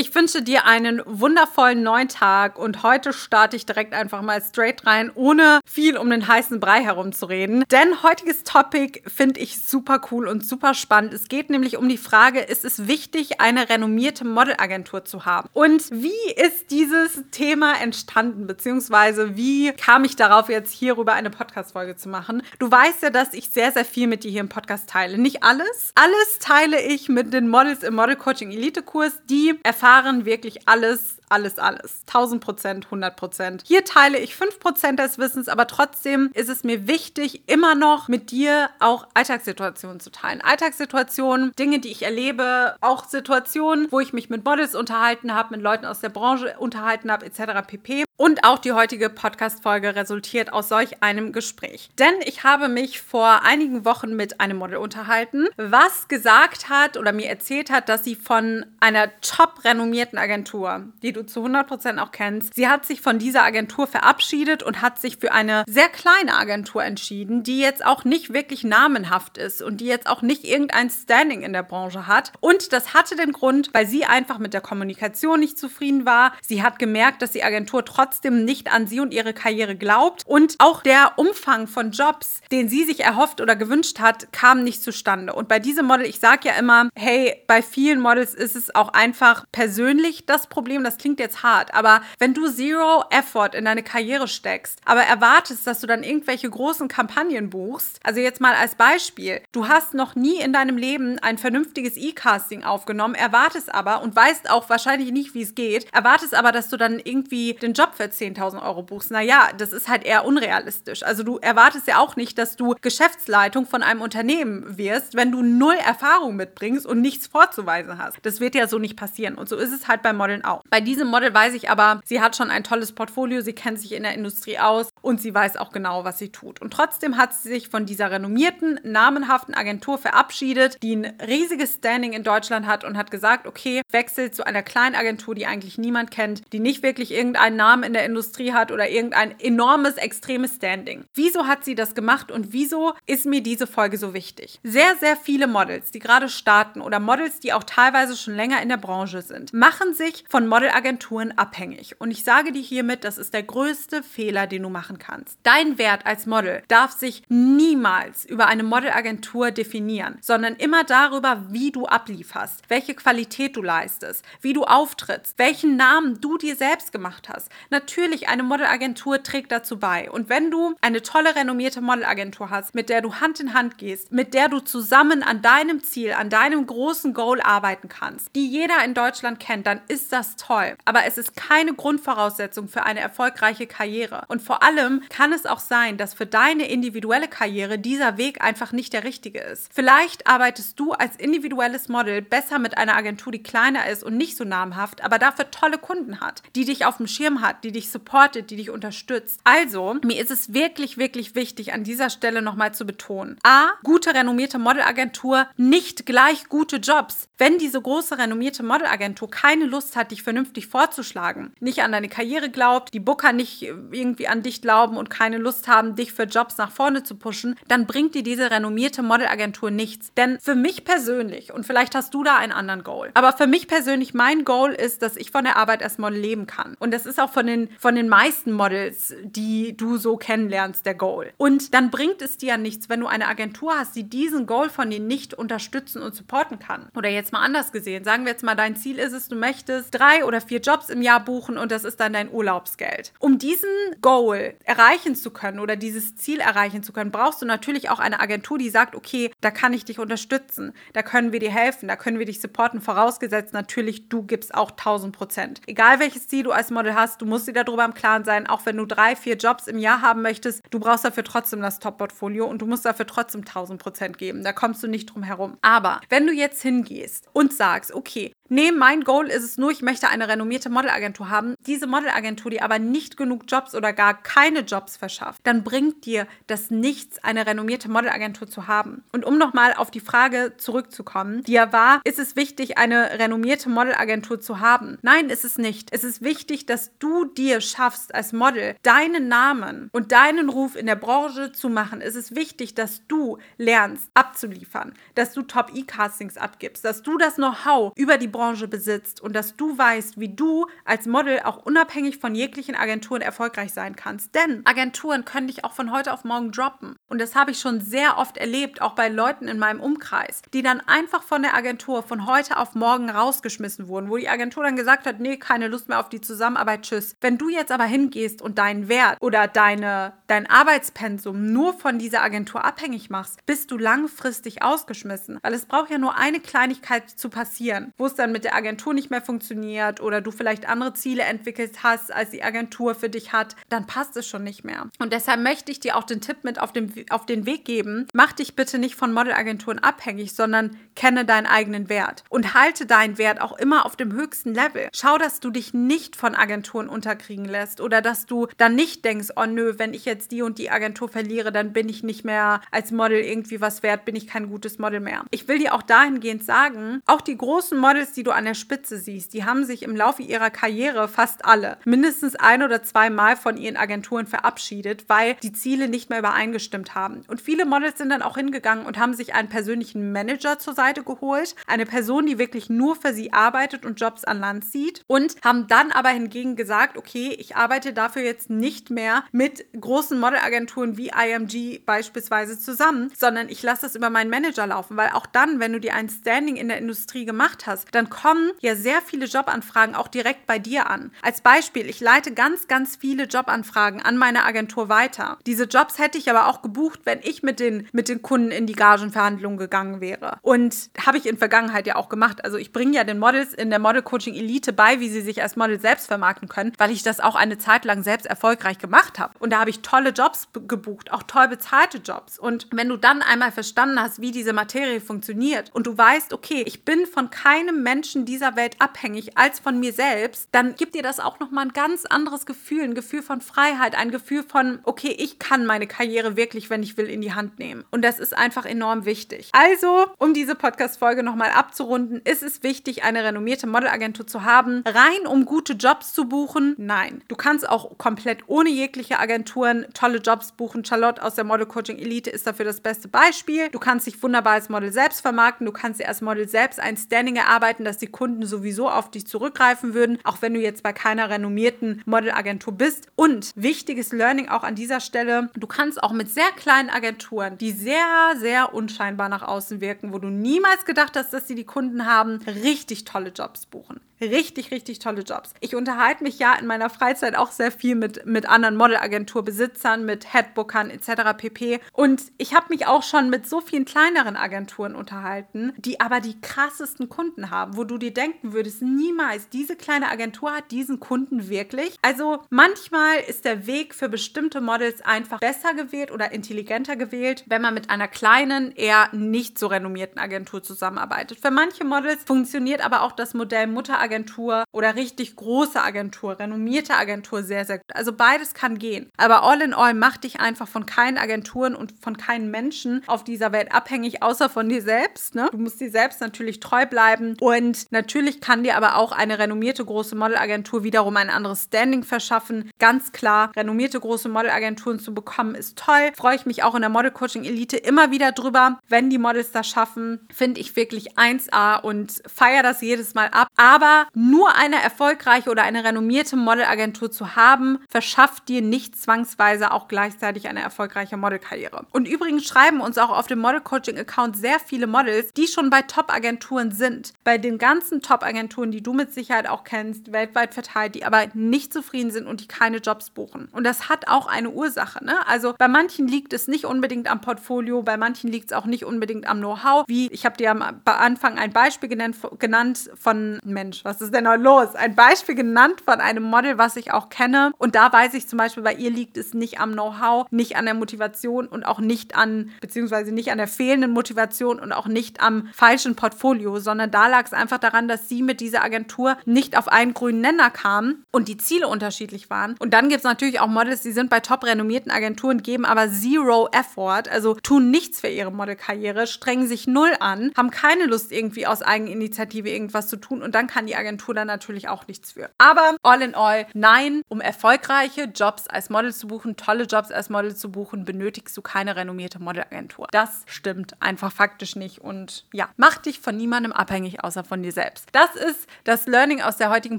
Ich wünsche dir einen wundervollen neuen Tag und heute starte ich direkt einfach mal straight rein, ohne viel um den heißen Brei herumzureden. Denn heutiges Topic finde ich super cool und super spannend. Es geht nämlich um die Frage, ist es wichtig, eine renommierte Modelagentur zu haben? Und wie ist dieses Thema entstanden, beziehungsweise wie kam ich darauf, jetzt hierüber eine Podcast-Folge zu machen? Du weißt ja, dass ich sehr, sehr viel mit dir hier im Podcast teile. Nicht alles. Alles teile ich mit den Models im Model Coaching Elite Kurs. Die erfahren wirklich alles alles, alles. 1000 Prozent, 100 Prozent. Hier teile ich 5 Prozent des Wissens, aber trotzdem ist es mir wichtig, immer noch mit dir auch Alltagssituationen zu teilen. Alltagssituationen, Dinge, die ich erlebe, auch Situationen, wo ich mich mit Models unterhalten habe, mit Leuten aus der Branche unterhalten habe, etc. pp. Und auch die heutige Podcast-Folge resultiert aus solch einem Gespräch. Denn ich habe mich vor einigen Wochen mit einem Model unterhalten, was gesagt hat oder mir erzählt hat, dass sie von einer top renommierten Agentur, die du zu 100% auch kennst, sie hat sich von dieser Agentur verabschiedet und hat sich für eine sehr kleine Agentur entschieden, die jetzt auch nicht wirklich namenhaft ist und die jetzt auch nicht irgendein Standing in der Branche hat. Und das hatte den Grund, weil sie einfach mit der Kommunikation nicht zufrieden war. Sie hat gemerkt, dass die Agentur trotzdem trotzdem nicht an sie und ihre Karriere glaubt. Und auch der Umfang von Jobs, den sie sich erhofft oder gewünscht hat, kam nicht zustande. Und bei diesem Model, ich sage ja immer, hey, bei vielen Models ist es auch einfach persönlich das Problem. Das klingt jetzt hart, aber wenn du Zero Effort in deine Karriere steckst, aber erwartest, dass du dann irgendwelche großen Kampagnen buchst, also jetzt mal als Beispiel, du hast noch nie in deinem Leben ein vernünftiges E-Casting aufgenommen, erwartest aber und weißt auch wahrscheinlich nicht, wie es geht, erwartest aber, dass du dann irgendwie den Job für 10.000 Euro buchst, naja, das ist halt eher unrealistisch. Also du erwartest ja auch nicht, dass du Geschäftsleitung von einem Unternehmen wirst, wenn du null Erfahrung mitbringst und nichts vorzuweisen hast. Das wird ja so nicht passieren. Und so ist es halt beim Modeln auch. Bei diesem Model weiß ich aber, sie hat schon ein tolles Portfolio, sie kennt sich in der Industrie aus und sie weiß auch genau, was sie tut. Und trotzdem hat sie sich von dieser renommierten, namenhaften Agentur verabschiedet, die ein riesiges Standing in Deutschland hat und hat gesagt, okay, wechselt zu einer kleinen Agentur, die eigentlich niemand kennt, die nicht wirklich irgendeinen Namen in der Industrie hat oder irgendein enormes, extremes Standing. Wieso hat sie das gemacht und wieso ist mir diese Folge so wichtig? Sehr, sehr viele Models, die gerade starten oder Models, die auch teilweise schon länger in der Branche sind, machen sich von Modelagenturen abhängig. Und ich sage dir hiermit, das ist der größte Fehler, den du machen kannst. Dein Wert als Model darf sich niemals über eine Modelagentur definieren, sondern immer darüber, wie du ablieferst, welche Qualität du leistest, wie du auftrittst, welchen Namen du dir selbst gemacht hast natürlich, eine Modelagentur trägt dazu bei. Und wenn du eine tolle, renommierte Modelagentur hast, mit der du Hand in Hand gehst, mit der du zusammen an deinem Ziel, an deinem großen Goal arbeiten kannst, die jeder in Deutschland kennt, dann ist das toll. Aber es ist keine Grundvoraussetzung für eine erfolgreiche Karriere. Und vor allem kann es auch sein, dass für deine individuelle Karriere dieser Weg einfach nicht der richtige ist. Vielleicht arbeitest du als individuelles Model besser mit einer Agentur, die kleiner ist und nicht so namhaft, aber dafür tolle Kunden hat, die dich auf dem Schirm hat, die dich supportet, die dich unterstützt. Also, mir ist es wirklich, wirklich wichtig, an dieser Stelle nochmal zu betonen. A, gute renommierte Modelagentur, nicht gleich gute Jobs. Wenn diese große renommierte Modelagentur keine Lust hat, dich vernünftig vorzuschlagen, nicht an deine Karriere glaubt, die Booker nicht irgendwie an dich glauben und keine Lust haben, dich für Jobs nach vorne zu pushen, dann bringt dir diese renommierte Modelagentur nichts. Denn für mich persönlich, und vielleicht hast du da einen anderen Goal, aber für mich persönlich, mein Goal ist, dass ich von der Arbeit als Model leben kann. Und das ist auch von den von den meisten Models, die du so kennenlernst, der Goal. Und dann bringt es dir ja nichts, wenn du eine Agentur hast, die diesen Goal von dir nicht unterstützen und supporten kann. Oder jetzt mal anders gesehen, sagen wir jetzt mal, dein Ziel ist es, du möchtest drei oder vier Jobs im Jahr buchen und das ist dann dein Urlaubsgeld. Um diesen Goal erreichen zu können oder dieses Ziel erreichen zu können, brauchst du natürlich auch eine Agentur, die sagt, okay, da kann ich dich unterstützen, da können wir dir helfen, da können wir dich supporten, vorausgesetzt natürlich, du gibst auch 1000 Prozent. Egal welches Ziel du als Model hast, du musst dir darüber im Klaren sein, auch wenn du drei, vier Jobs im Jahr haben möchtest, du brauchst dafür trotzdem das Top-Portfolio und du musst dafür trotzdem 1000 Prozent geben. Da kommst du nicht drum herum. Aber wenn du jetzt hingehst und sagst, okay, Nee, mein Goal ist es nur, ich möchte eine renommierte Modelagentur haben. Diese Modelagentur, die aber nicht genug Jobs oder gar keine Jobs verschafft, dann bringt dir das nichts, eine renommierte Modelagentur zu haben. Und um nochmal auf die Frage zurückzukommen, die ja war, ist es wichtig, eine renommierte Modelagentur zu haben? Nein, ist es nicht. Es ist wichtig, dass du dir schaffst, als Model deinen Namen und deinen Ruf in der Branche zu machen. Es ist wichtig, dass du lernst abzuliefern, dass du Top-E-Castings abgibst, dass du das Know-how über die Modebranche besitzt und dass du weißt, wie du als Model auch unabhängig von jeglichen Agenturen erfolgreich sein kannst. Denn Agenturen können dich auch von heute auf morgen droppen. Und das habe ich schon sehr oft erlebt, auch bei Leuten in meinem Umkreis, die dann einfach von der Agentur von heute auf morgen rausgeschmissen wurden, wo die Agentur dann gesagt hat, nee, keine Lust mehr auf die Zusammenarbeit, tschüss. Wenn du jetzt aber hingehst und deinen Wert oder deine, dein Arbeitspensum nur von dieser Agentur abhängig machst, bist du langfristig ausgeschmissen. Weil es braucht ja nur eine Kleinigkeit zu passieren, wo es dann mit der Agentur nicht mehr funktioniert oder du vielleicht andere Ziele entwickelt hast, als die Agentur für dich hat, dann passt es schon nicht mehr. Und deshalb möchte ich dir auch den Tipp mit auf den, auf den Weg geben, mach dich bitte nicht von Modelagenturen abhängig, sondern kenne deinen eigenen Wert und halte deinen Wert auch immer auf dem höchsten Level. Schau, dass du dich nicht von Agenturen unterkriegen lässt oder dass du dann nicht denkst, oh nö, wenn ich jetzt die und die Agentur verliere, dann bin ich nicht mehr als Model irgendwie was wert, bin ich kein gutes Model mehr. Ich will dir auch dahingehend sagen, auch die großen Models, die du an der Spitze siehst, die haben sich im Laufe ihrer Karriere fast alle mindestens ein oder zwei Mal von ihren Agenturen verabschiedet, weil die Ziele nicht mehr übereingestimmt haben. Und viele Models sind dann auch hingegangen und haben sich einen persönlichen Manager zur Seite geholt, eine Person, die wirklich nur für sie arbeitet und Jobs an Land zieht und haben dann aber hingegen gesagt, okay, ich arbeite dafür jetzt nicht mehr mit großen Modelagenturen wie IMG beispielsweise zusammen, sondern ich lasse das über meinen Manager laufen, weil auch dann, wenn du dir ein Standing in der Industrie gemacht hast, dann kommen ja sehr viele Jobanfragen auch direkt bei dir an. Als Beispiel, ich leite ganz, ganz viele Jobanfragen an meine Agentur weiter. Diese Jobs hätte ich aber auch gebucht, wenn ich mit den, mit den Kunden in die Gagenverhandlungen gegangen wäre. Und habe ich in Vergangenheit ja auch gemacht. Also ich bringe ja den Models in der Model Coaching Elite bei, wie sie sich als Model selbst vermarkten können, weil ich das auch eine Zeit lang selbst erfolgreich gemacht habe. Und da habe ich tolle Jobs gebucht, auch toll bezahlte Jobs. Und wenn du dann einmal verstanden hast, wie diese Materie funktioniert und du weißt, okay, ich bin von keinem Menschen dieser Welt abhängig als von mir selbst, dann gibt dir das auch nochmal ein ganz anderes Gefühl, ein Gefühl von Freiheit, ein Gefühl von, okay, ich kann meine Karriere wirklich, wenn ich will, in die Hand nehmen. Und das ist einfach enorm wichtig. Also, um diese Podcast-Folge nochmal abzurunden, ist es wichtig, eine renommierte Modelagentur zu haben, rein um gute Jobs zu buchen? Nein. Du kannst auch komplett ohne jegliche Agenturen tolle Jobs buchen. Charlotte aus der Model Coaching Elite ist dafür das beste Beispiel. Du kannst dich wunderbar als Model selbst vermarkten. Du kannst dir als Model selbst ein Standing erarbeiten, dass die Kunden sowieso auf dich zurückgreifen würden, auch wenn du jetzt bei keiner renommierten Modelagentur bist. Und wichtiges Learning auch an dieser Stelle, du kannst auch mit sehr kleinen Agenturen, die sehr, sehr unscheinbar nach außen wirken, wo du niemals gedacht hast, dass sie die Kunden haben, richtig tolle Jobs buchen richtig, richtig tolle Jobs. Ich unterhalte mich ja in meiner Freizeit auch sehr viel mit, mit anderen Modelagenturbesitzern, mit Headbookern etc. pp. Und ich habe mich auch schon mit so vielen kleineren Agenturen unterhalten, die aber die krassesten Kunden haben, wo du dir denken würdest, niemals, diese kleine Agentur hat diesen Kunden wirklich. Also manchmal ist der Weg für bestimmte Models einfach besser gewählt oder intelligenter gewählt, wenn man mit einer kleinen, eher nicht so renommierten Agentur zusammenarbeitet. Für manche Models funktioniert aber auch das Modell Mutteragentur Agentur oder richtig große Agentur, renommierte Agentur sehr, sehr gut. Also beides kann gehen. Aber all in all, mach dich einfach von keinen Agenturen und von keinen Menschen auf dieser Welt abhängig, außer von dir selbst. Ne? Du musst dir selbst natürlich treu bleiben. Und natürlich kann dir aber auch eine renommierte große Modelagentur wiederum ein anderes Standing verschaffen. Ganz klar, renommierte große Modelagenturen zu bekommen, ist toll. Freue ich mich auch in der Model Coaching Elite immer wieder drüber, wenn die Models das schaffen. Finde ich wirklich 1A und feiere das jedes Mal ab. Aber nur eine erfolgreiche oder eine renommierte Modelagentur zu haben, verschafft dir nicht zwangsweise auch gleichzeitig eine erfolgreiche Modelkarriere. Und übrigens schreiben uns auch auf dem Model Coaching Account sehr viele Models, die schon bei Top-Agenturen sind. Bei den ganzen Top-Agenturen, die du mit Sicherheit auch kennst, weltweit verteilt, die aber nicht zufrieden sind und die keine Jobs buchen. Und das hat auch eine Ursache. Ne? Also bei manchen liegt es nicht unbedingt am Portfolio, bei manchen liegt es auch nicht unbedingt am Know-how. Wie ich habe dir am Anfang ein Beispiel genannt, genannt von Mensch, was ist denn heute los? Ein Beispiel genannt von einem Model, was ich auch kenne. Und da weiß ich zum Beispiel, bei ihr liegt es nicht am Know-how, nicht an der Motivation und auch nicht an, beziehungsweise nicht an der fehlenden Motivation und auch nicht am falschen Portfolio, sondern da lag es einfach daran, dass sie mit dieser Agentur nicht auf einen grünen Nenner kam und die Ziele unterschiedlich waren. Und dann gibt es natürlich auch Models, die sind bei top renommierten Agenturen, geben aber zero effort, also tun nichts für ihre Modelkarriere, strengen sich null an, haben keine Lust irgendwie aus Eigeninitiative irgendwas zu tun und dann kann die Agentur dann natürlich auch nichts für. Aber all in all, nein, um erfolgreiche Jobs als Model zu buchen, tolle Jobs als Model zu buchen, benötigst du keine renommierte Modelagentur. Das stimmt einfach faktisch nicht und ja, mach dich von niemandem abhängig, außer von dir selbst. Das ist das Learning aus der heutigen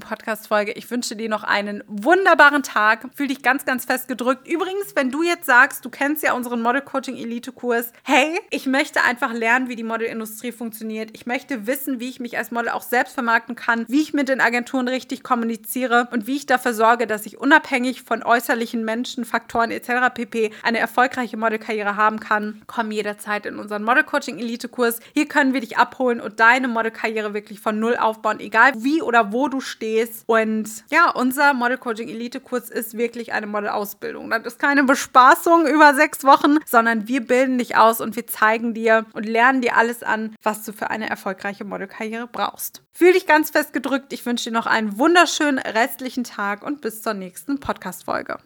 Podcast-Folge. Ich wünsche dir noch einen wunderbaren Tag. Fühl dich ganz, ganz fest gedrückt. Übrigens, wenn du jetzt sagst, du kennst ja unseren Model Coaching Elite Kurs, hey, ich möchte einfach lernen, wie die Modelindustrie funktioniert. Ich möchte wissen, wie ich mich als Model auch selbst vermarkten kann, wie ich mit den Agenturen richtig kommuniziere und wie ich dafür sorge, dass ich unabhängig von äußerlichen Menschen, Faktoren etc. pp. eine erfolgreiche Modelkarriere haben kann. Komm jederzeit in unseren Model Coaching Elite Kurs. Hier können wir dich abholen und deine Modelkarriere wirklich von null aufbauen, egal wie oder wo du stehst. Und ja, unser Model Coaching Elite Kurs ist wirklich eine Modelausbildung. Das ist keine Bespaßung über sechs Wochen, sondern wir bilden dich aus und wir zeigen dir und lernen dir alles an, was du für eine erfolgreiche Modelkarriere brauchst. Fühl dich ganz fest gedrückt. Ich wünsche dir noch einen wunderschönen restlichen Tag und bis zur nächsten Podcast-Folge.